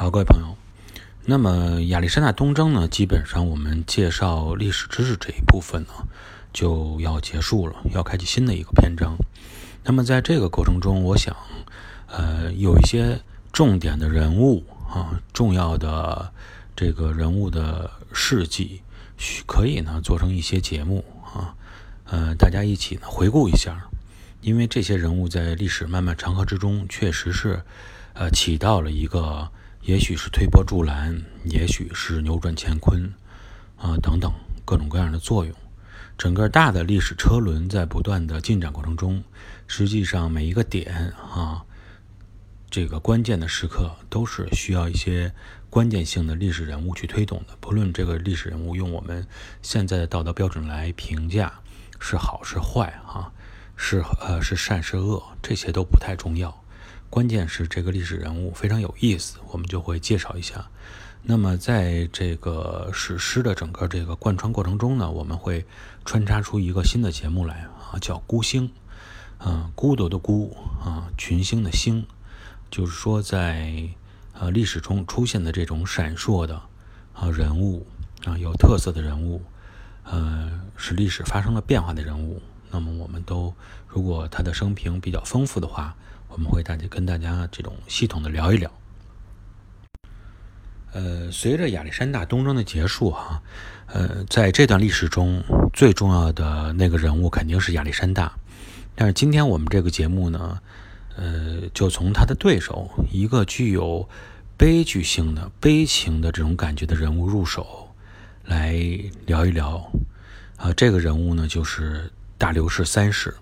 好，各位朋友，那么亚历山大东征呢，基本上我们介绍历史知识这一部分呢就要结束了，要开启新的一个篇章。那么在这个过程中，我想，呃，有一些重点的人物啊，重要的这个人物的事迹，可以呢做成一些节目啊，呃，大家一起呢回顾一下，因为这些人物在历史漫漫长河之中，确实是呃起到了一个。也许是推波助澜，也许是扭转乾坤，啊，等等各种各样的作用。整个大的历史车轮在不断的进展过程中，实际上每一个点啊，这个关键的时刻都是需要一些关键性的历史人物去推动的。不论这个历史人物用我们现在的道德标准来评价是好是坏，哈，是呃是善是恶，这些都不太重要。关键是这个历史人物非常有意思，我们就会介绍一下。那么在这个史诗的整个这个贯穿过程中呢，我们会穿插出一个新的节目来啊，叫“孤星”。嗯，孤独的孤啊，群星的星，就是说在呃历史中出现的这种闪烁的啊人物啊有特色的人物，呃，使历史发生了变化的人物。那么我们都如果他的生平比较丰富的话。我们会大家跟大家这种系统的聊一聊。呃，随着亚历山大东征的结束，哈，呃，在这段历史中最重要的那个人物肯定是亚历山大。但是今天我们这个节目呢，呃，就从他的对手一个具有悲剧性的悲情的这种感觉的人物入手，来聊一聊。啊，这个人物呢，就是大流士三世。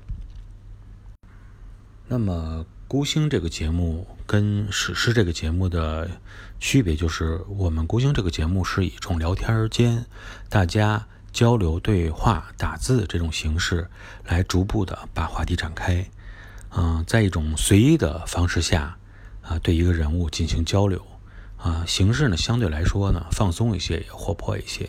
那么。孤星这个节目跟史诗这个节目的区别，就是我们孤星这个节目是以一种聊天间大家交流对话、打字这种形式来逐步的把话题展开。嗯，在一种随意的方式下啊，对一个人物进行交流啊，形式呢相对来说呢放松一些，也活泼一些。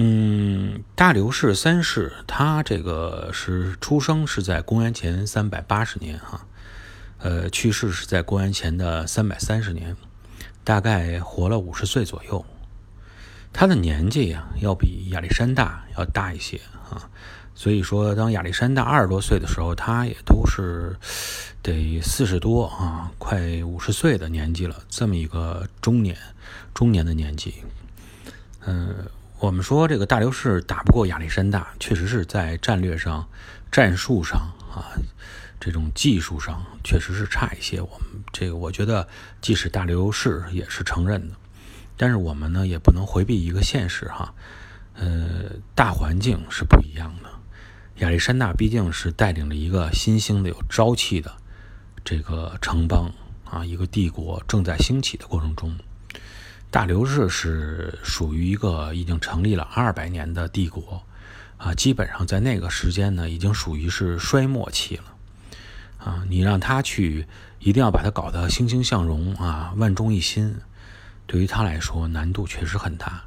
嗯，大流士三世，他这个是出生是在公元前三百八十年哈，呃，去世是在公元前的三百三十年，大概活了五十岁左右。他的年纪呀，要比亚历山大要大一些啊，所以说当亚历山大二十多岁的时候，他也都是得四十多啊，快五十岁的年纪了，这么一个中年中年的年纪，嗯。我们说这个大流士打不过亚历山大，确实是在战略上、战术上啊，这种技术上确实是差一些。我们这个我觉得，即使大流士也是承认的。但是我们呢，也不能回避一个现实哈，呃，大环境是不一样的。亚历山大毕竟是带领着一个新兴的、有朝气的这个城邦啊，一个帝国正在兴起的过程中。大流士是属于一个已经成立了二百年的帝国，啊，基本上在那个时间呢，已经属于是衰末期了，啊，你让他去，一定要把他搞得欣欣向荣啊，万众一心，对于他来说难度确实很大。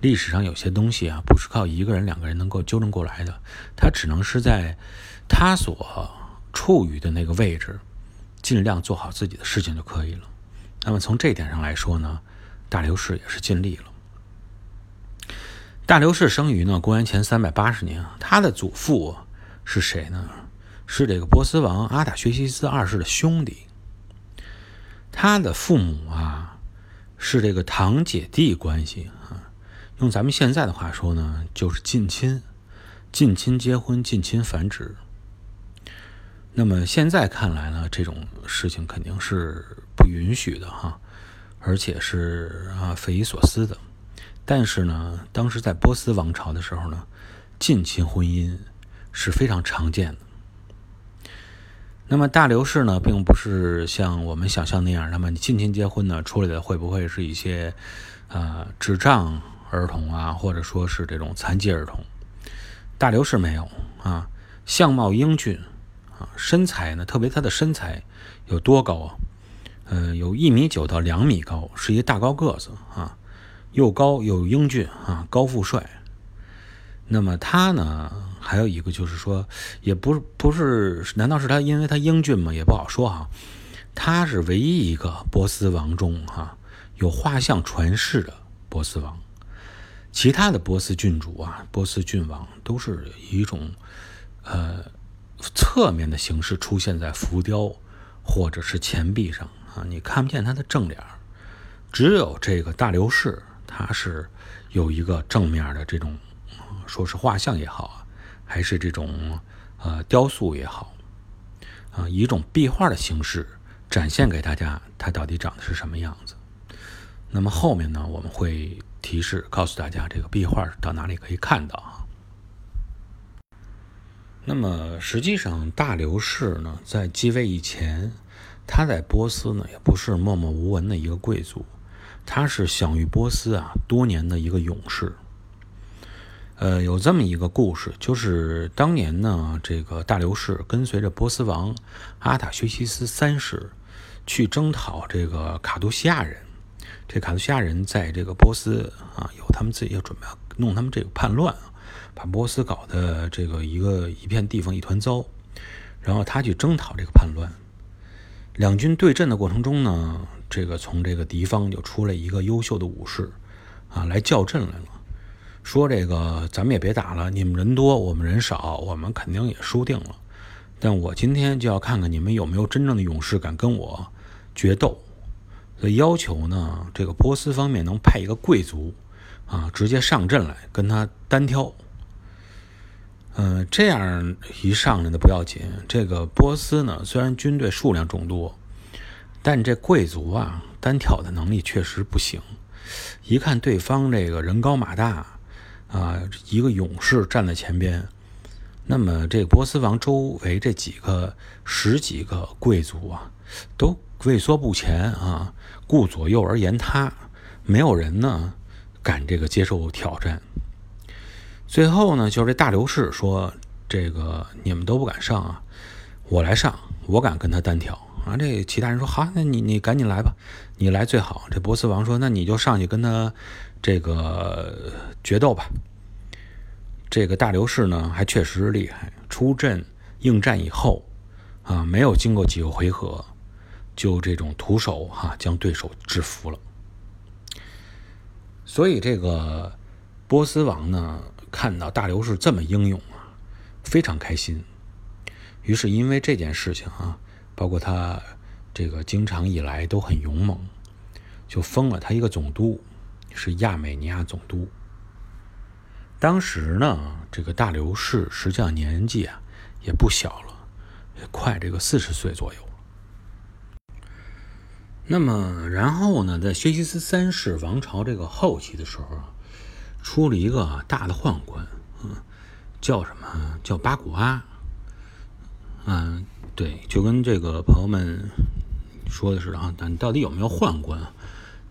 历史上有些东西啊，不是靠一个人、两个人能够纠正过来的，他只能是在他所处于的那个位置，尽量做好自己的事情就可以了。那么从这点上来说呢？大流士也是尽力了。大流士生于呢公元前三百八十年，他的祖父是谁呢？是这个波斯王阿塔薛西斯二世的兄弟。他的父母啊是这个堂姐弟关系啊，用咱们现在的话说呢，就是近亲，近亲结婚，近亲繁殖。那么现在看来呢，这种事情肯定是不允许的哈。而且是啊，匪夷所思的。但是呢，当时在波斯王朝的时候呢，近亲婚姻是非常常见的。那么大流士呢，并不是像我们想象那样，那么你近亲结婚呢，出来的会不会是一些啊智障儿童啊，或者说是这种残疾儿童？大流士没有啊，相貌英俊啊，身材呢，特别他的身材有多高啊？呃，有一米九到两米高，是一个大高个子啊，又高又英俊啊，高富帅。那么他呢，还有一个就是说，也不是不是，难道是他因为他英俊吗？也不好说哈。他是唯一一个波斯王中哈有画像传世的波斯王。其他的波斯郡主啊，波斯郡王都是以一种呃侧面的形式出现在浮雕或者是钱币上啊，你看不见他的正脸儿。只有这个大流士，他是有一个正面的这种，说是画像也好啊，还是这种呃雕塑也好啊，以一种壁画的形式。展现给大家，它到底长得是什么样子？那么后面呢，我们会提示告诉大家这个壁画到哪里可以看到啊？那么实际上，大流士呢，在继位以前，他在波斯呢也不是默默无闻的一个贵族，他是享誉波斯啊多年的一个勇士。呃，有这么一个故事，就是当年呢，这个大流士跟随着波斯王阿塔薛西斯三世。去征讨这个卡杜西亚人，这卡杜西亚人在这个波斯啊，有他们自己要准备弄他们这个叛乱，把波斯搞得这个一个一片地方一团糟，然后他去征讨这个叛乱。两军对阵的过程中呢，这个从这个敌方就出来一个优秀的武士啊，来叫阵来了，说这个咱们也别打了，你们人多，我们人少，我们肯定也输定了。但我今天就要看看你们有没有真正的勇士敢跟我。决斗，所以要求呢，这个波斯方面能派一个贵族啊，直接上阵来跟他单挑。嗯，这样一上来的不要紧，这个波斯呢，虽然军队数量众多，但这贵族啊，单挑的能力确实不行。一看对方这个人高马大啊，一个勇士站在前边，那么这个波斯王周围这几个十几个贵族啊，都。畏缩不前啊，顾左右而言他，没有人呢敢这个接受挑战。最后呢，就是这大流士说：“这个你们都不敢上啊，我来上，我敢跟他单挑啊。”这其他人说：“好，那你你赶紧来吧，你来最好。”这波斯王说：“那你就上去跟他这个决斗吧。”这个大流士呢，还确实厉害，出阵应战以后啊，没有经过几个回合。就这种徒手哈将对手制服了，所以这个波斯王呢看到大流士这么英勇啊，非常开心。于是因为这件事情啊，包括他这个经常以来都很勇猛，就封了他一个总督，是亚美尼亚总督。当时呢，这个大流士实际上年纪啊也不小了，也快这个四十岁左右。那么，然后呢，在薛西斯三世王朝这个后期的时候啊，出了一个大的宦官，嗯，叫什么？叫巴古阿。嗯，对，就跟这个朋友们说的是啊，但到底有没有宦官，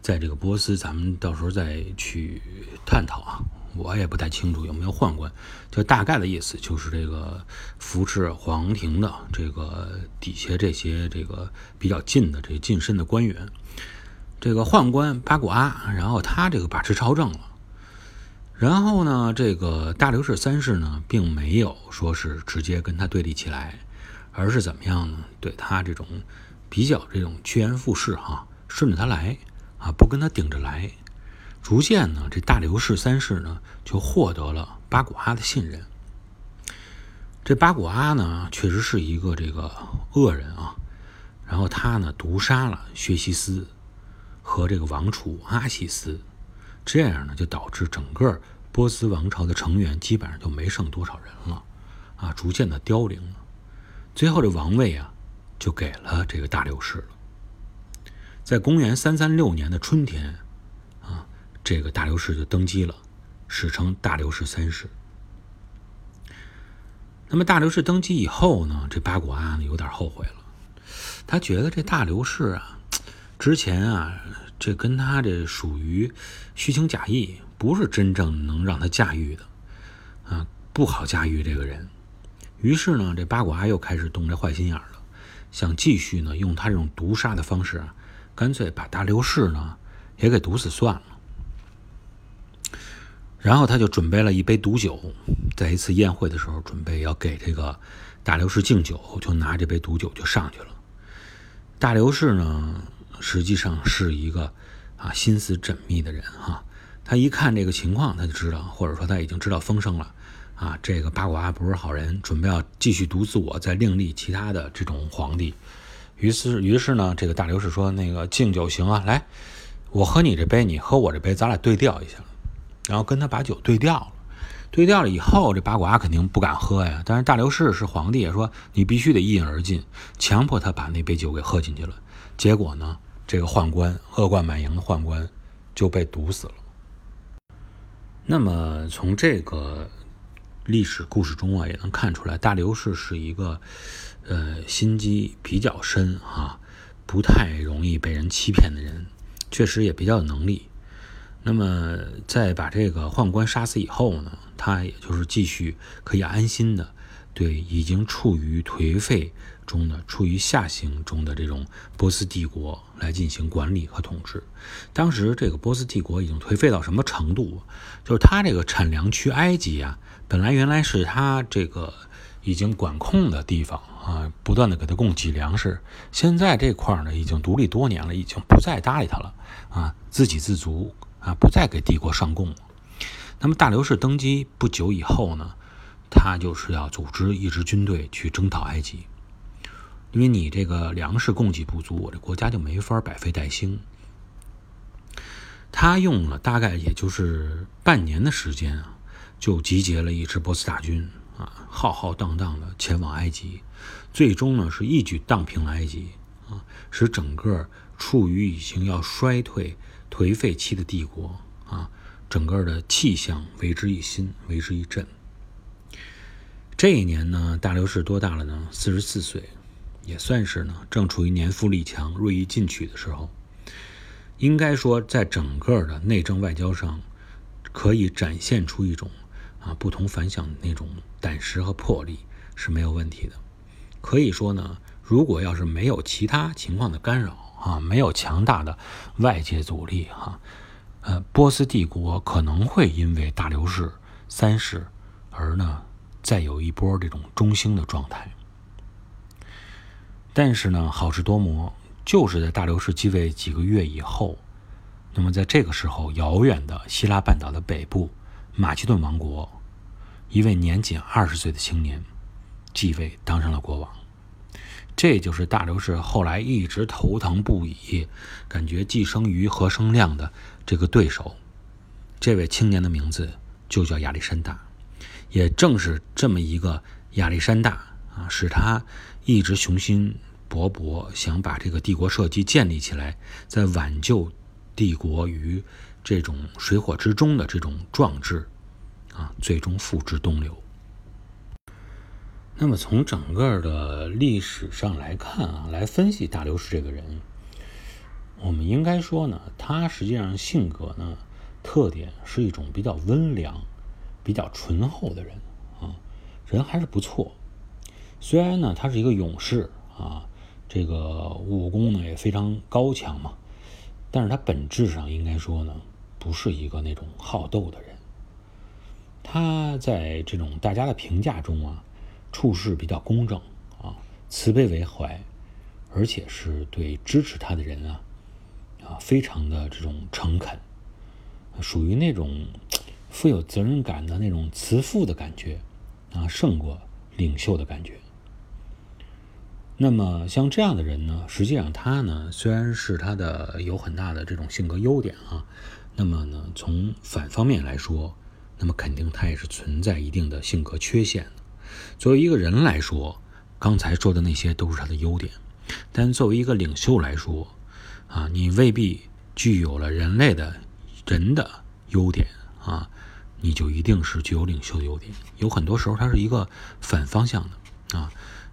在这个波斯，咱们到时候再去探讨啊。我也不太清楚有没有宦官，就大概的意思就是这个扶持皇庭的这个底下这些这个比较近的这近身的官员，这个宦官巴古阿，然后他这个把持朝政了，然后呢，这个大流士三世呢，并没有说是直接跟他对立起来，而是怎么样呢？对他这种比较这种趋炎附势哈，顺着他来啊，不跟他顶着来。逐渐呢，这大流士三世呢就获得了巴古阿的信任。这巴古阿呢确实是一个这个恶人啊，然后他呢毒杀了薛西斯和这个王储阿西斯，这样呢就导致整个波斯王朝的成员基本上就没剩多少人了，啊，逐渐的凋零了。最后这王位啊就给了这个大流士了。在公元三三六年的春天。啊这个大流士就登基了，史称大流士三世。那么大流士登基以后呢，这八股阿呢有点后悔了，他觉得这大流士啊，之前啊，这跟他这属于虚情假意，不是真正能让他驾驭的，啊，不好驾驭这个人。于是呢，这八股阿又开始动这坏心眼了，想继续呢用他这种毒杀的方式啊，干脆把大刘氏呢也给毒死算了。然后他就准备了一杯毒酒，在一次宴会的时候，准备要给这个大刘氏敬酒，就拿这杯毒酒就上去了。大刘氏呢，实际上是一个啊心思缜密的人哈。他一看这个情况，他就知道，或者说他已经知道风声了啊。这个八卦不是好人，准备要继续独自我，再另立其他的这种皇帝。于是，于是呢，这个大刘氏说：“那个敬酒行啊，来，我喝你这杯，你喝我这杯，咱俩对调一下。”然后跟他把酒对调了。对调了以后，这八卦肯定不敢喝呀。但是大刘氏是皇帝，说你必须得一饮而尽，强迫他把那杯酒给喝进去了。结果呢，这个宦官恶贯满盈的宦官就被毒死了。那么从这个历史故事中啊，也能看出来，大刘氏是一个呃心机比较深哈，不太容易被人欺骗的人，确实也比较有能力。那么在把这个宦官杀死以后呢，他也就是继续可以安心的对已经处于颓废中的、处于下行中的这种波斯帝国来进行管理和统治。当时这个波斯帝国已经颓废到什么程度？就是他这个产粮区埃及啊，本来原来是他这个已经管控的地方啊，不断的给他供给粮食。现在这块儿呢，已经独立多年了，已经不再搭理他了啊，自给自足。啊，不再给帝国上贡了。那么大流士登基不久以后呢，他就是要组织一支军队去征讨埃及，因为你这个粮食供给不足，我这国家就没法百废待兴。他用了大概也就是半年的时间啊，就集结了一支波斯大军啊，浩浩荡荡的前往埃及，最终呢是一举荡平了埃及啊，使整个处于已经要衰退。颓废期的帝国啊，整个的气象为之一新，为之一振。这一年呢，大流士多大了呢？四十四岁，也算是呢，正处于年富力强、锐意进取的时候。应该说，在整个的内政外交上，可以展现出一种啊不同凡响的那种胆识和魄力是没有问题的。可以说呢，如果要是没有其他情况的干扰，啊，没有强大的外界阻力哈，呃，波斯帝国可能会因为大流士三世而呢再有一波这种中兴的状态。但是呢，好事多磨，就是在大流士继位几个月以后，那么在这个时候，遥远的希腊半岛的北部马其顿王国，一位年仅二十岁的青年继位当上了国王。这就是大流士后来一直头疼不已，感觉既生瑜何生亮的这个对手。这位青年的名字就叫亚历山大。也正是这么一个亚历山大啊，使他一直雄心勃勃，想把这个帝国社稷建立起来，在挽救帝国于这种水火之中的这种壮志啊，最终付之东流。那么从整个的历史上来看啊，来分析大流士这个人，我们应该说呢，他实际上性格呢特点是一种比较温良、比较醇厚的人啊，人还是不错。虽然呢他是一个勇士啊，这个武功呢也非常高强嘛，但是他本质上应该说呢不是一个那种好斗的人。他在这种大家的评价中啊。处事比较公正啊，慈悲为怀，而且是对支持他的人啊，啊，非常的这种诚恳，属于那种富有责任感的那种慈父的感觉啊，胜过领袖的感觉。那么像这样的人呢，实际上他呢，虽然是他的有很大的这种性格优点啊，那么呢，从反方面来说，那么肯定他也是存在一定的性格缺陷。作为一个人来说，刚才说的那些都是他的优点，但作为一个领袖来说，啊，你未必具有了人类的人的优点啊，你就一定是具有领袖的优点。有很多时候，它是一个反方向的啊。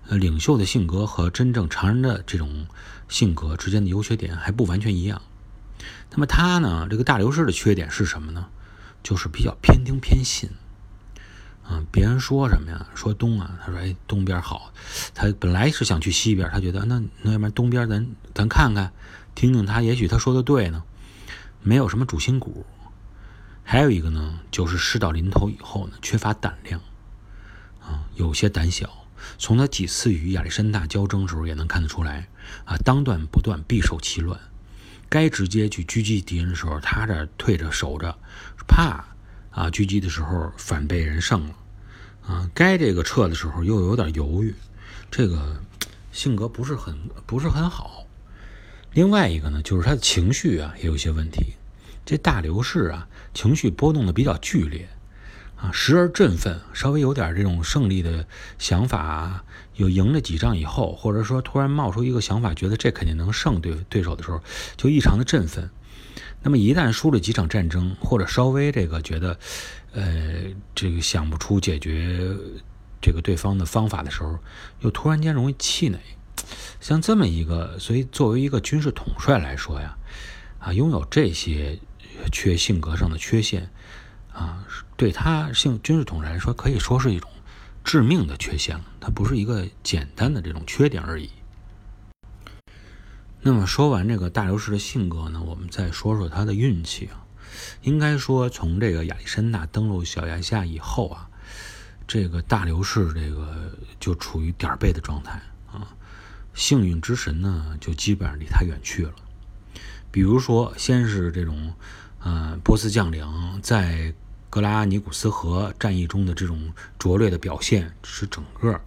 呃，领袖的性格和真正常人的这种性格之间的优缺点还不完全一样。那么他呢，这个大流士的缺点是什么呢？就是比较偏听偏信。啊，别人说什么呀？说东啊，他说哎，东边好。他本来是想去西边，他觉得那那要不然东边咱咱看看，听听他，也许他说的对呢。没有什么主心骨。还有一个呢，就是事到临头以后呢，缺乏胆量，啊，有些胆小。从他几次与亚历山大交争时候也能看得出来啊，当断不断，必受其乱。该直接去狙击敌人的时候，他这退着守着，怕啊狙击的时候反被人胜了啊。该这个撤的时候又有点犹豫，这个性格不是很不是很好。另外一个呢，就是他的情绪啊也有些问题。这大流士啊，情绪波动的比较剧烈。啊，时而振奋，稍微有点这种胜利的想法，有赢了几仗以后，或者说突然冒出一个想法，觉得这肯定能胜对对手的时候，就异常的振奋。那么一旦输了几场战争，或者稍微这个觉得，呃，这个想不出解决这个对方的方法的时候，又突然间容易气馁。像这么一个，所以作为一个军事统帅来说呀，啊，拥有这些缺性格上的缺陷。啊，对他性军事统帅来说，可以说是一种致命的缺陷了。他不是一个简单的这种缺点而已。那么说完这个大流士的性格呢，我们再说说他的运气啊。应该说，从这个亚历山大登陆小亚细亚以后啊，这个大流士这个就处于点儿背的状态啊。幸运之神呢，就基本上离他远去了。比如说，先是这种，呃，波斯将领在格拉尼古斯河战役中的这种拙劣的表现，使整个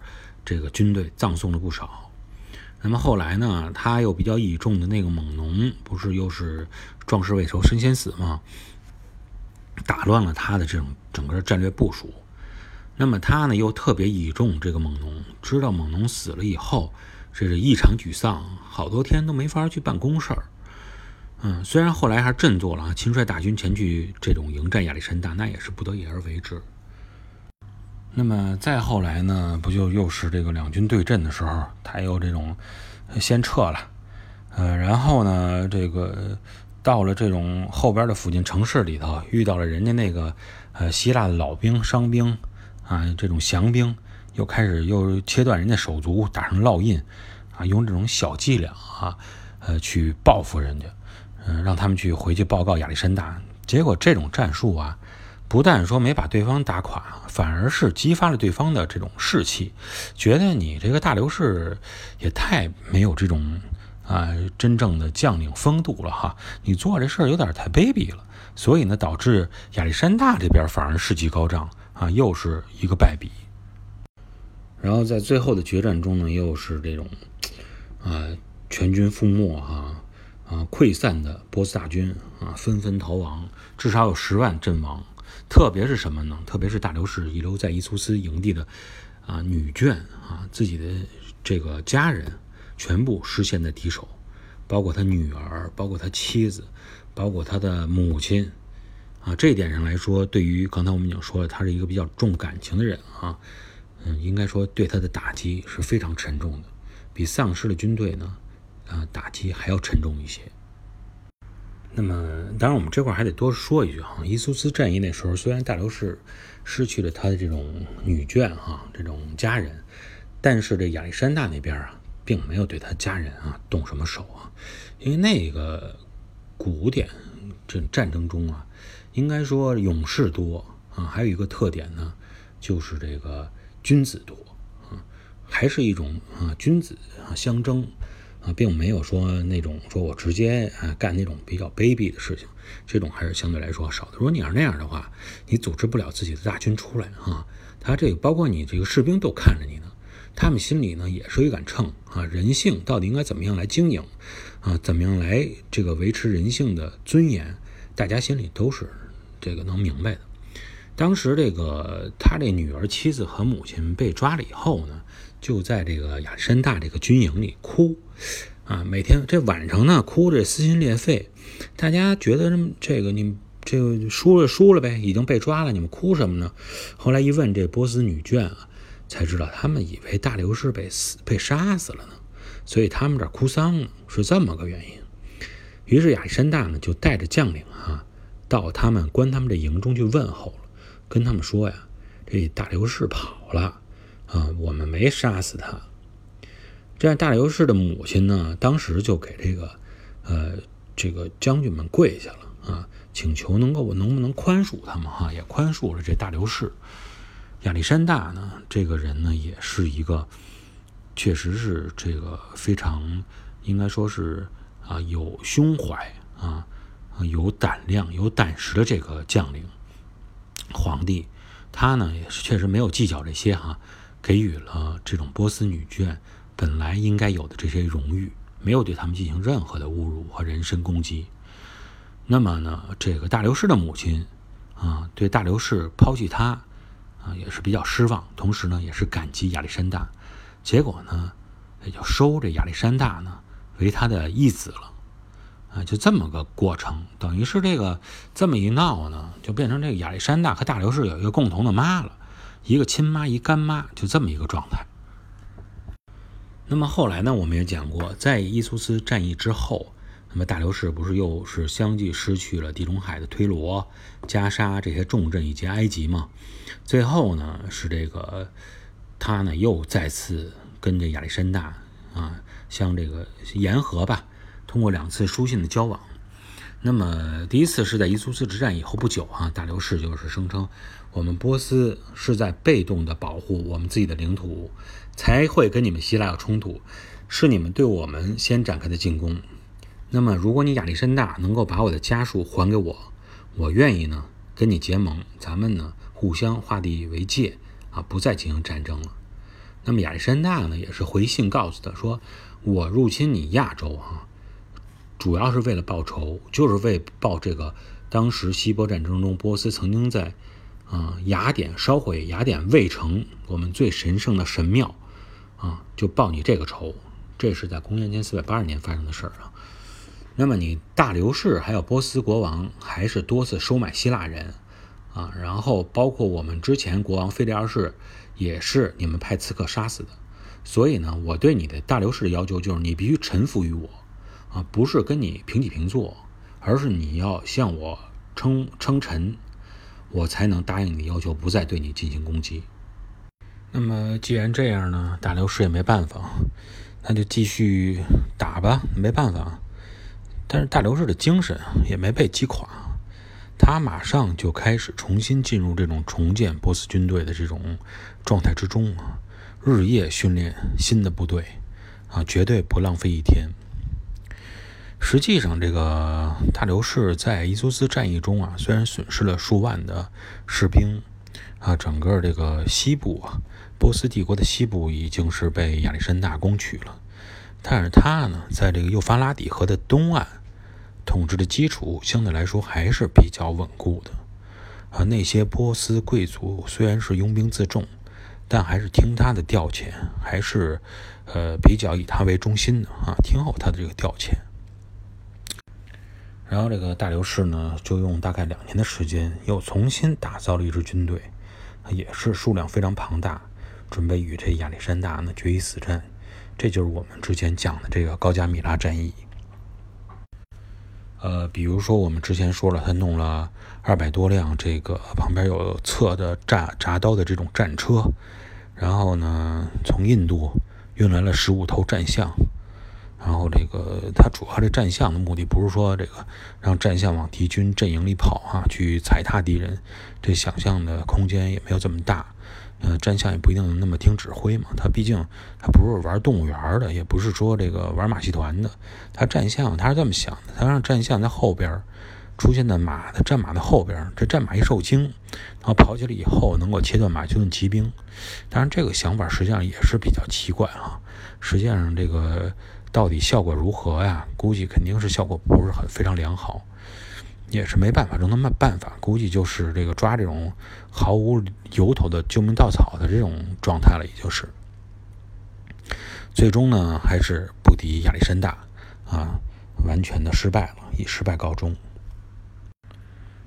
这个军队葬送了不少。那么后来呢，他又比较倚重的那个猛农，不是又是壮士未酬身先死吗？打乱了他的这种整个战略部署。那么他呢，又特别倚重这个猛农，知道猛农死了以后，这是异常沮丧，好多天都没法去办公事儿。嗯，虽然后来还振作了啊，亲率大军前去这种迎战亚历山大，那也是不得已而为之。那么再后来呢，不就又是这个两军对阵的时候，他又这种先撤了，呃，然后呢，这个到了这种后边的附近城市里头，遇到了人家那个呃希腊的老兵、伤兵啊，这种降兵，又开始又切断人家手足，打上烙印啊，用这种小伎俩啊，呃，去报复人家。嗯，让他们去回去报告亚历山大。结果这种战术啊，不但说没把对方打垮，反而是激发了对方的这种士气，觉得你这个大流士也太没有这种啊真正的将领风度了哈！你做这事儿有点太卑鄙了。所以呢，导致亚历山大这边反而士气高涨啊，又是一个败笔。然后在最后的决战中呢，又是这种啊全军覆没哈。啊，溃散的波斯大军啊，纷纷逃亡，至少有十万阵亡。特别是什么呢？特别是大流士遗留在伊苏斯营地的啊女眷啊，自己的这个家人全部失陷在敌手，包括他女儿，包括他妻子，包括他的母亲啊。这一点上来说，对于刚才我们已经说了，他是一个比较重感情的人啊，嗯，应该说对他的打击是非常沉重的，比丧失了军队呢。啊，打击还要沉重一些。那么，当然，我们这块还得多说一句哈，伊苏斯战役那时候，虽然大流士失去了他的这种女眷哈，这种家人，但是这亚历山大那边啊，并没有对他家人啊动什么手啊，因为那个古典这战争中啊，应该说勇士多啊，还有一个特点呢，就是这个君子多啊，还是一种啊君子啊相争。啊，并没有说那种说我直接啊干那种比较卑鄙的事情，这种还是相对来说少的。如果你要是那样的话，你组织不了自己的大军出来啊。他这个包括你这个士兵都看着你呢，他们心里呢也是一杆秤啊，人性到底应该怎么样来经营啊，怎么样来这个维持人性的尊严，大家心里都是这个能明白的。当时这个他这女儿、妻子和母亲被抓了以后呢？就在这个亚历山大这个军营里哭，啊，每天这晚上呢哭着撕心裂肺。大家觉得这个你这个输了输了呗，已经被抓了，你们哭什么呢？后来一问这波斯女眷啊，才知道他们以为大流士被死被杀死了呢，所以他们这哭丧呢，是这么个原因。于是亚历山大呢就带着将领啊，到他们关他们这营中去问候了，跟他们说呀，这大流士跑了。啊，我们没杀死他。这样，大流士的母亲呢，当时就给这个，呃，这个将军们跪下了啊，请求能够能不能宽恕他们哈，也宽恕了这大流士。亚历山大呢，这个人呢，也是一个，确实是这个非常应该说是啊有胸怀啊有胆量有胆识的这个将领皇帝，他呢也是确实没有计较这些哈，给予了这种波斯女眷本来应该有的这些荣誉，没有对他们进行任何的侮辱和人身攻击。那么呢，这个大流士的母亲啊，对大流士抛弃他啊，也是比较失望，同时呢，也是感激亚历山大。结果呢，也就收这亚历山大呢为他的义子了啊，就这么个过程，等于是这个这么一闹呢，就变成这个亚历山大和大流士有一个共同的妈了，一个亲妈一干妈，就这么一个状态。那么后来呢，我们也讲过，在伊苏斯战役之后。那么大流士不是又是相继失去了地中海的推罗、加沙这些重镇以及埃及吗？最后呢，是这个他呢又再次跟这亚历山大啊，像这个言和吧，通过两次书信的交往。那么第一次是在伊苏斯之战以后不久啊，大流士就是声称我们波斯是在被动的保护我们自己的领土，才会跟你们希腊有冲突，是你们对我们先展开的进攻。那么，如果你亚历山大能够把我的家属还给我，我愿意呢跟你结盟，咱们呢互相划地为界啊，不再进行战争了。那么亚历山大呢也是回信告诉他说，我入侵你亚洲啊，主要是为了报仇，就是为报这个当时希波战争中波斯曾经在啊雅典烧毁雅典卫城，我们最神圣的神庙啊，就报你这个仇。这是在公元前四百八十年发生的事儿啊。那么你大流士还有波斯国王还是多次收买希腊人，啊，然后包括我们之前国王菲利二世也是你们派刺客杀死的，所以呢，我对你的大流士的要求就是你必须臣服于我，啊，不是跟你平起平坐，而是你要向我称称臣，我才能答应你的要求，不再对你进行攻击。那么既然这样呢，大流士也没办法，那就继续打吧，没办法。但是大流士的精神也没被击垮，他马上就开始重新进入这种重建波斯军队的这种状态之中啊，日夜训练新的部队啊，绝对不浪费一天。实际上，这个大流士在伊苏斯战役中啊，虽然损失了数万的士兵啊，整个这个西部啊，波斯帝国的西部已经是被亚历山大攻取了，但是他呢，在这个幼发拉底河的东岸。统治的基础相对来说还是比较稳固的，啊，那些波斯贵族虽然是拥兵自重，但还是听他的调遣，还是呃比较以他为中心的啊，听候他的这个调遣。然后这个大流士呢，就用大概两年的时间，又重新打造了一支军队，也是数量非常庞大，准备与这亚历山大呢决一死战。这就是我们之前讲的这个高加米拉战役。呃，比如说我们之前说了，他弄了二百多辆这个旁边有侧的铡铡刀的这种战车，然后呢，从印度运来了十五头战象，然后这个他主要这战象的目的不是说这个让战象往敌军阵营里跑啊，去踩踏敌人，这想象的空间也没有这么大。呃，战象也不一定那么听指挥嘛。他毕竟他不是玩动物园的，也不是说这个玩马戏团的。他战象他是这么想的：他让战象在后边出现在马的战马的后边，这战马一受惊，然后跑起来以后能够切断马其顿骑兵。当然，这个想法实际上也是比较奇怪啊。实际上，这个到底效果如何呀？估计肯定是效果不是很非常良好。也是没办法，让他们办法，估计就是这个抓这种毫无由头的救命稻草的这种状态了，也就是。最终呢，还是不敌亚历山大，啊，完全的失败了，以失败告终。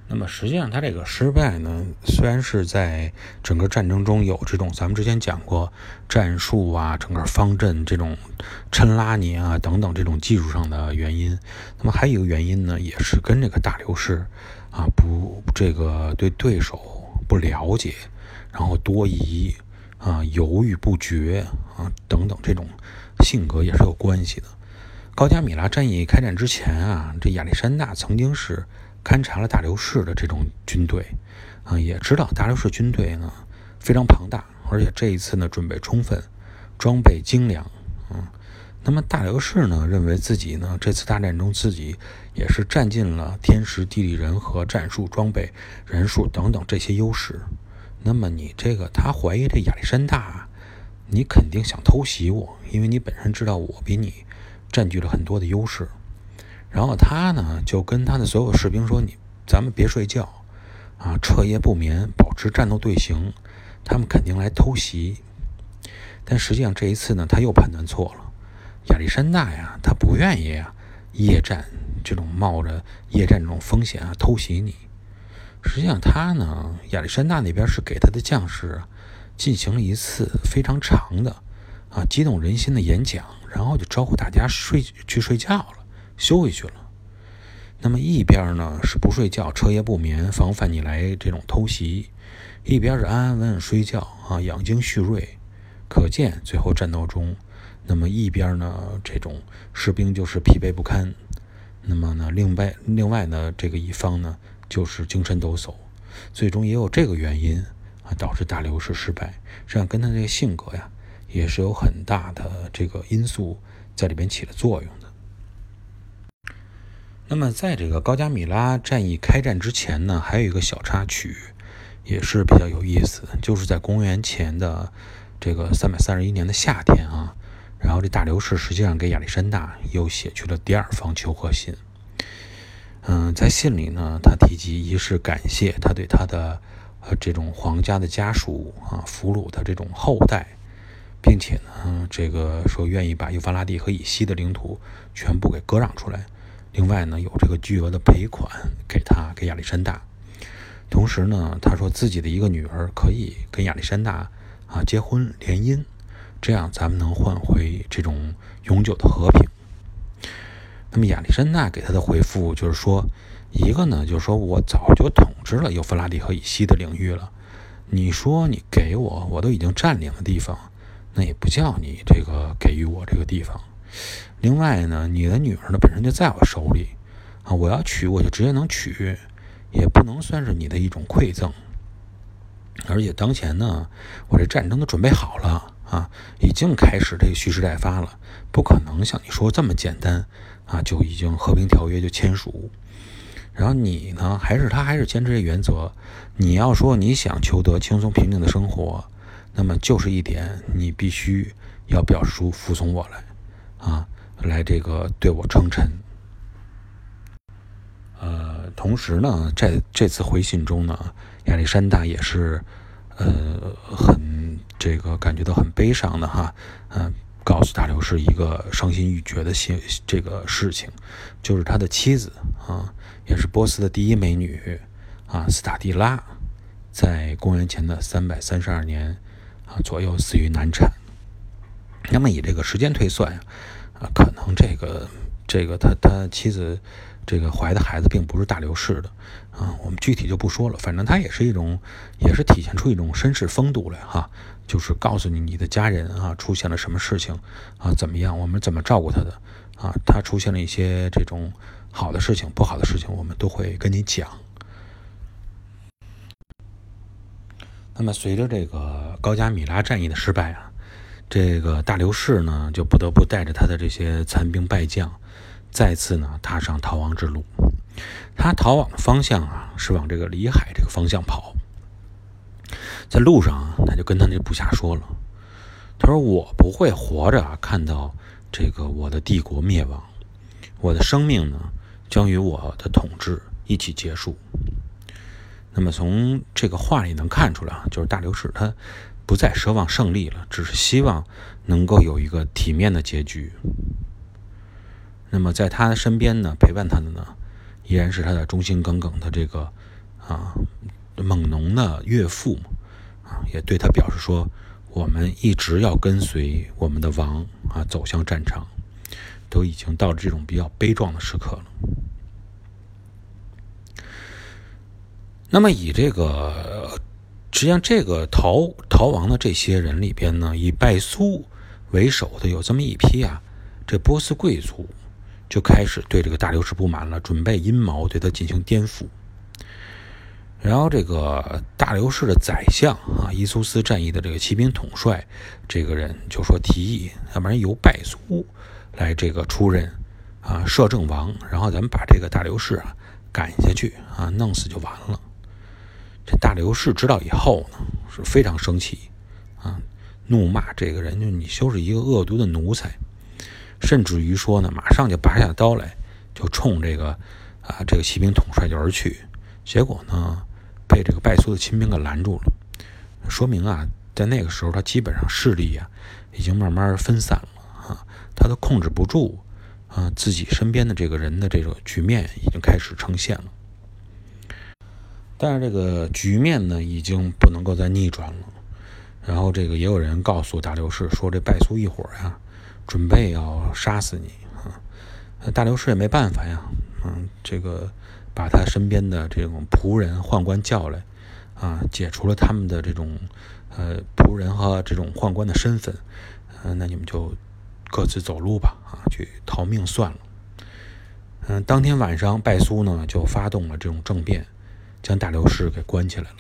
那么实际上，他这个失败呢，虽然是在整个战争中有这种咱们之前讲过战术啊、整个方阵这种抻拉你啊等等这种技术上的原因，那么还有一个原因呢，也是跟这个大流士啊不这个对对手不了解，然后多疑啊、犹豫不决啊等等这种性格也是有关系的。高加米拉战役开战之前啊，这亚历山大曾经是。勘察了大流士的这种军队，啊，也知道大流士军队呢非常庞大，而且这一次呢准备充分，装备精良。嗯，那么大流士呢认为自己呢这次大战中自己也是占尽了天时地利人和、战术装备、人数等等这些优势。那么你这个他怀疑这亚历山大，你肯定想偷袭我，因为你本身知道我比你占据了很多的优势。然后他呢就跟他的所有士兵说：“你咱们别睡觉啊，彻夜不眠，保持战斗队形。他们肯定来偷袭。”但实际上这一次呢，他又判断错了。亚历山大呀，他不愿意啊夜战这种冒着夜战这种风险啊偷袭你。实际上他呢，亚历山大那边是给他的将士进行了一次非常长的啊激动人心的演讲，然后就招呼大家睡去睡觉了。休回去了。那么一边呢是不睡觉，彻夜不眠，防范你来这种偷袭；一边是安安稳稳睡觉啊，养精蓄锐。可见最后战斗中，那么一边呢这种士兵就是疲惫不堪，那么呢另外另外呢这个一方呢就是精神抖擞。最终也有这个原因啊，导致大流士失败。实际上跟他这个性格呀，也是有很大的这个因素在里边起了作用的。那么，在这个高加米拉战役开战之前呢，还有一个小插曲，也是比较有意思，就是在公元前的这个三百三十一年的夏天啊，然后这大流士实际上给亚历山大又写去了第二封求和信。嗯，在信里呢，他提及一是感谢他对他的这种皇家的家属啊俘虏的这种后代，并且呢，这个说愿意把幼发拉底和以西的领土全部给割让出来。另外呢，有这个巨额的赔款给他，给亚历山大。同时呢，他说自己的一个女儿可以跟亚历山大啊结婚联姻，这样咱们能换回这种永久的和平。那么亚历山大给他的回复就是说，一个呢就是说我早就统治了幼发拉底河以西的领域了，你说你给我，我都已经占领的地方，那也不叫你这个给予我这个地方。另外呢，你的女儿呢本身就在我手里，啊，我要娶我就直接能娶，也不能算是你的一种馈赠。而且当前呢，我这战争都准备好了啊，已经开始这个蓄势待发了，不可能像你说这么简单啊，就已经和平条约就签署。然后你呢，还是他还是坚持这原则，你要说你想求得轻松平静的生活，那么就是一点，你必须要表示出服从我来，啊。来这个对我称臣，呃，同时呢，在这次回信中呢，亚历山大也是，呃，很这个感觉到很悲伤的哈，嗯，告诉大流士一个伤心欲绝的信这个事情，就是他的妻子啊，也是波斯的第一美女啊，斯塔蒂拉，在公元前的三百三十二年啊左右死于难产。那么以这个时间推算呀。可能这个这个他他妻子这个怀的孩子并不是大流士的啊，我们具体就不说了。反正他也是一种，也是体现出一种绅士风度来哈，就是告诉你你的家人啊出现了什么事情啊怎么样，我们怎么照顾他的啊，他出现了一些这种好的事情、不好的事情，我们都会跟你讲。那么随着这个高加米拉战役的失败啊。这个大流士呢，就不得不带着他的这些残兵败将，再次呢踏上逃亡之路。他逃往的方向啊，是往这个里海这个方向跑。在路上啊，他就跟他那部下说了：“他说我不会活着看到这个我的帝国灭亡，我的生命呢将与我的统治一起结束。”那么从这个话里能看出来啊，就是大流士他。不再奢望胜利了，只是希望能够有一个体面的结局。那么在他的身边呢，陪伴他的呢，依然是他的忠心耿耿的这个啊猛农的岳父啊，也对他表示说，我们一直要跟随我们的王啊走向战场，都已经到了这种比较悲壮的时刻了。那么以这个。实际上，这个逃逃亡的这些人里边呢，以拜苏为首的有这么一批啊，这波斯贵族就开始对这个大流士不满了，准备阴谋对他进行颠覆。然后这个大流士的宰相啊，伊苏斯战役的这个骑兵统帅，这个人就说提议，要不然由拜苏来这个出任啊摄政王，然后咱们把这个大流士啊赶下去啊，弄死就完了。这大刘氏知道以后呢，是非常生气啊，怒骂这个人，就你就是一个恶毒的奴才，甚至于说呢，马上就拔下刀来，就冲这个啊这个骑兵统帅就而去，结果呢。被这个败苏的亲兵给拦住了，说明啊，在那个时候他基本上势力啊已经慢慢分散了啊，他都控制不住啊自己身边的这个人的这个局面已经开始呈现了。但是这个局面呢，已经不能够再逆转了。然后这个也有人告诉大刘氏说，这败苏一伙呀，准备要杀死你啊。大刘氏也没办法呀，嗯，这个。把他身边的这种仆人、宦官叫来，啊，解除了他们的这种呃仆人和这种宦官的身份，嗯，那你们就各自走路吧，啊，去逃命算了。嗯，当天晚上，拜苏呢就发动了这种政变，将大流士给关起来了。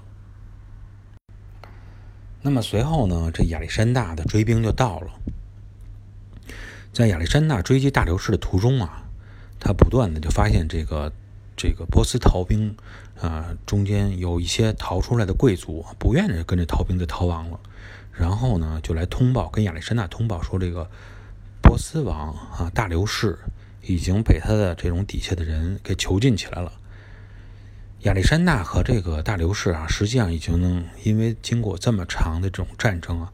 那么随后呢，这亚历山大的追兵就到了，在亚历山大追击大流士的途中啊，他不断的就发现这个。这个波斯逃兵啊，中间有一些逃出来的贵族不愿意跟着逃兵就逃亡了，然后呢，就来通报，跟亚历山大通报说，这个波斯王啊大流士已经被他的这种底下的人给囚禁起来了。亚历山大和这个大流士啊，实际上已经能因为经过这么长的这种战争啊，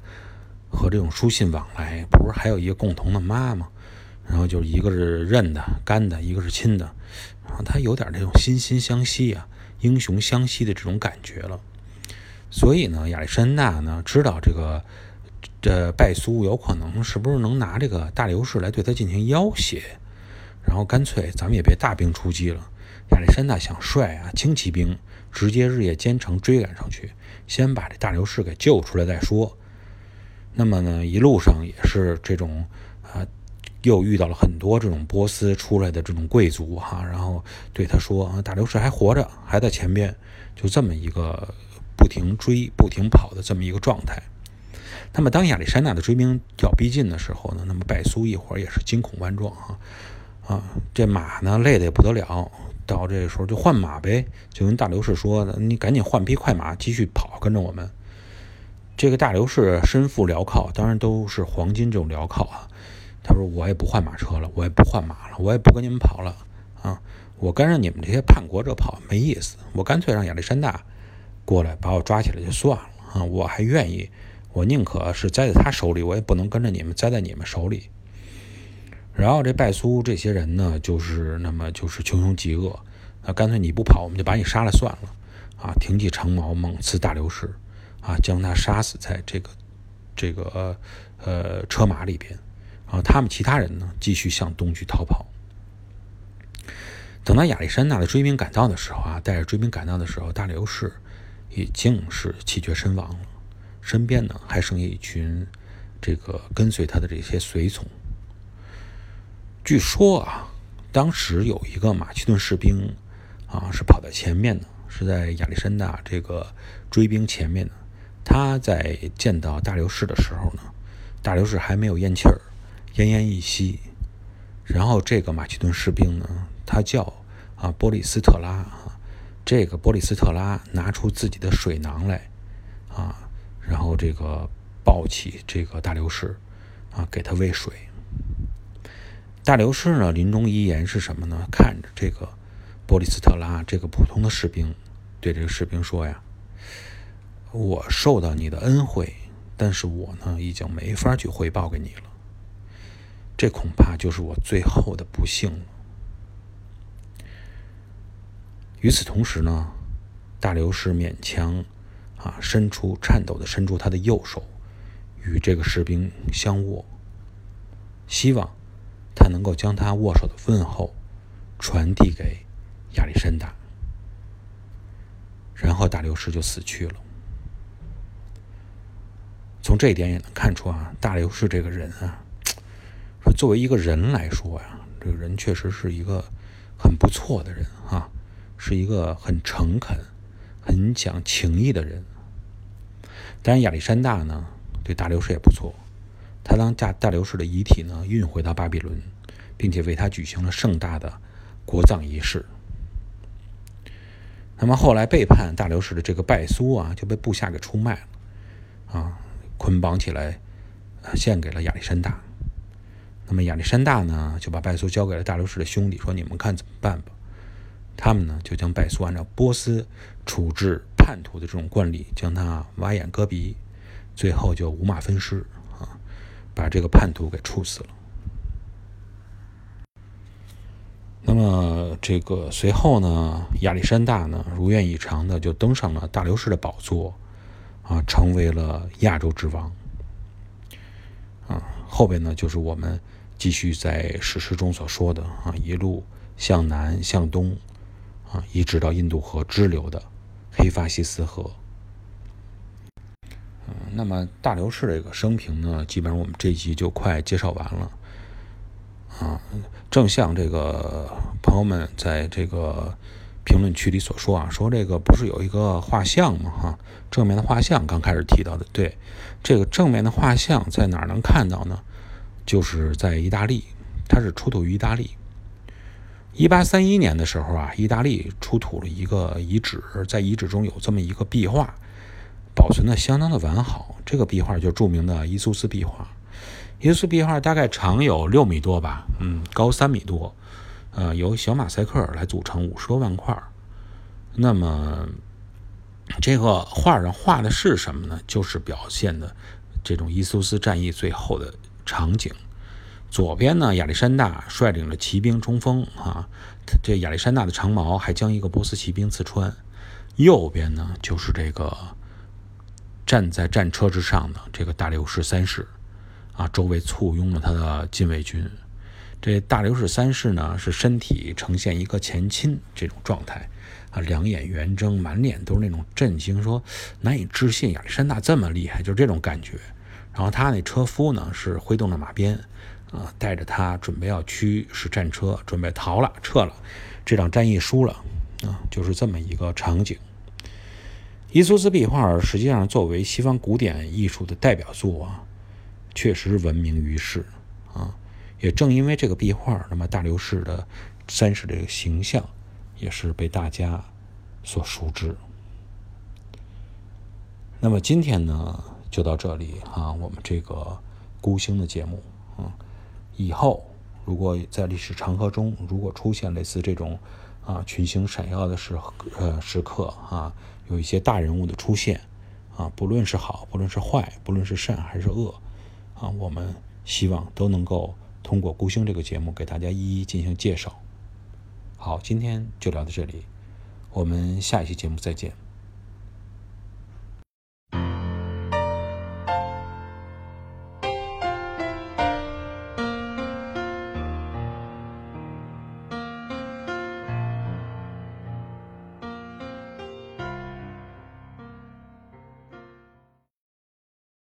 和这种书信往来，不是还有一个共同的妈吗？然后就是一个是认的干的，一个是亲的，然后他有点那种惺惺相惜啊，英雄相惜的这种感觉了。所以呢，亚历山大呢知道这个这拜苏有可能是不是能拿这个大流士来对他进行要挟，然后干脆咱们也别大兵出击了。亚历山大想率啊轻骑兵直接日夜兼程追赶上去，先把这大流士给救出来再说。那么呢，一路上也是这种啊。又遇到了很多这种波斯出来的这种贵族哈，然后对他说啊：“大流士还活着，还在前边。”就这么一个不停追、不停跑的这么一个状态。那么当亚历山大的追兵要逼近的时候呢，那么拜苏一伙也是惊恐万状哈啊，这马呢累得也不得了，到这时候就换马呗，就跟大流士说：“你赶紧换匹快马，继续跑，跟着我们。”这个大流士身负镣铐，当然都是黄金这种镣铐啊。他说：“我也不换马车了，我也不换马了，我也不跟你们跑了啊！我跟着你们这些叛国者跑没意思，我干脆让亚历山大过来把我抓起来就算了啊！我还愿意，我宁可是栽在他手里，我也不能跟着你们栽在你们手里。”然后这拜苏这些人呢，就是那么就是穷凶极恶啊！干脆你不跑，我们就把你杀了算了啊！挺起长矛猛刺大流士啊，将他杀死在这个这个呃车马里边。啊，他们其他人呢，继续向东去逃跑。等到亚历山大的追兵赶到的时候啊，带着追兵赶到的时候，大流士已经是气绝身亡了，身边呢还剩下一群这个跟随他的这些随从。据说啊，当时有一个马其顿士兵啊，是跑在前面的，是在亚历山大这个追兵前面的。他在见到大流士的时候呢，大流士还没有咽气儿。奄奄一息，然后这个马其顿士兵呢，他叫啊波利斯特拉，这个波利斯特拉拿出自己的水囊来啊，然后这个抱起这个大流士啊，给他喂水。大流士呢，临终遗言是什么呢？看着这个波利斯特拉这个普通的士兵，对这个士兵说呀：“我受到你的恩惠，但是我呢，已经没法去回报给你了。”这恐怕就是我最后的不幸了。与此同时呢，大流士勉强啊伸出颤抖的伸出他的右手，与这个士兵相握，希望他能够将他握手的问候传递给亚历山大。然后大流士就死去了。从这一点也能看出啊，大流士这个人啊。说作为一个人来说呀，这个人确实是一个很不错的人啊，是一个很诚恳、很讲情义的人。当然，亚历山大呢对大流士也不错，他将大大流士的遗体呢运回到巴比伦，并且为他举行了盛大的国葬仪式。那么后来背叛大流士的这个拜苏啊，就被部下给出卖了，啊，捆绑起来，献给了亚历山大。那么亚历山大呢，就把拜苏交给了大流士的兄弟，说：“你们看怎么办吧。”他们呢，就将拜苏按照波斯处置叛徒的这种惯例，将他挖眼割鼻，最后就五马分尸，把这个叛徒给处死了。那么，这个随后呢，亚历山大呢，如愿以偿的就登上了大流士的宝座，啊，成为了亚洲之王。啊，后边呢，就是我们继续在史诗中所说的啊，一路向南向东，啊，一直到印度河支流的黑法西斯河。那么大流士这个生平呢，基本上我们这一集就快介绍完了。啊，正像这个朋友们在这个评论区里所说啊，说这个不是有一个画像吗？哈，正面的画像刚开始提到的，对，这个正面的画像在哪儿能看到呢？就是在意大利，它是出土于意大利。一八三一年的时候啊，意大利出土了一个遗址，在遗址中有这么一个壁画，保存的相当的完好。这个壁画就是著名的伊苏斯壁画。耶稣壁画大概长有六米多吧，嗯，高三米多，呃，由小马赛克来组成五十多万块。那么，这个画上画的是什么呢？就是表现的这种伊苏斯战役最后的场景。左边呢，亚历山大率领着骑兵冲锋啊，这亚历山大的长矛还将一个波斯骑兵刺穿。右边呢，就是这个站在战车之上的这个大流士三世。啊，周围簇拥了他的禁卫军。这大流士三世呢，是身体呈现一个前倾这种状态，啊，两眼圆睁，满脸都是那种震惊，说难以置信，亚历山大这么厉害，就这种感觉。然后他那车夫呢，是挥动着马鞭，啊，带着他准备要驱使战车，准备逃了，撤了。这场战役输了，啊，就是这么一个场景。伊苏斯壁画实际上作为西方古典艺术的代表作啊。确实闻名于世啊！也正因为这个壁画，那么大流士的三世这个形象也是被大家所熟知。那么今天呢，就到这里啊，我们这个孤星的节目啊，以后如果在历史长河中，如果出现类似这种啊群星闪耀的时呃时刻啊，有一些大人物的出现啊，不论是好，不论是坏，不论是善还是恶。啊，我们希望都能够通过《孤星》这个节目给大家一一进行介绍。好，今天就聊到这里，我们下一期节目再见。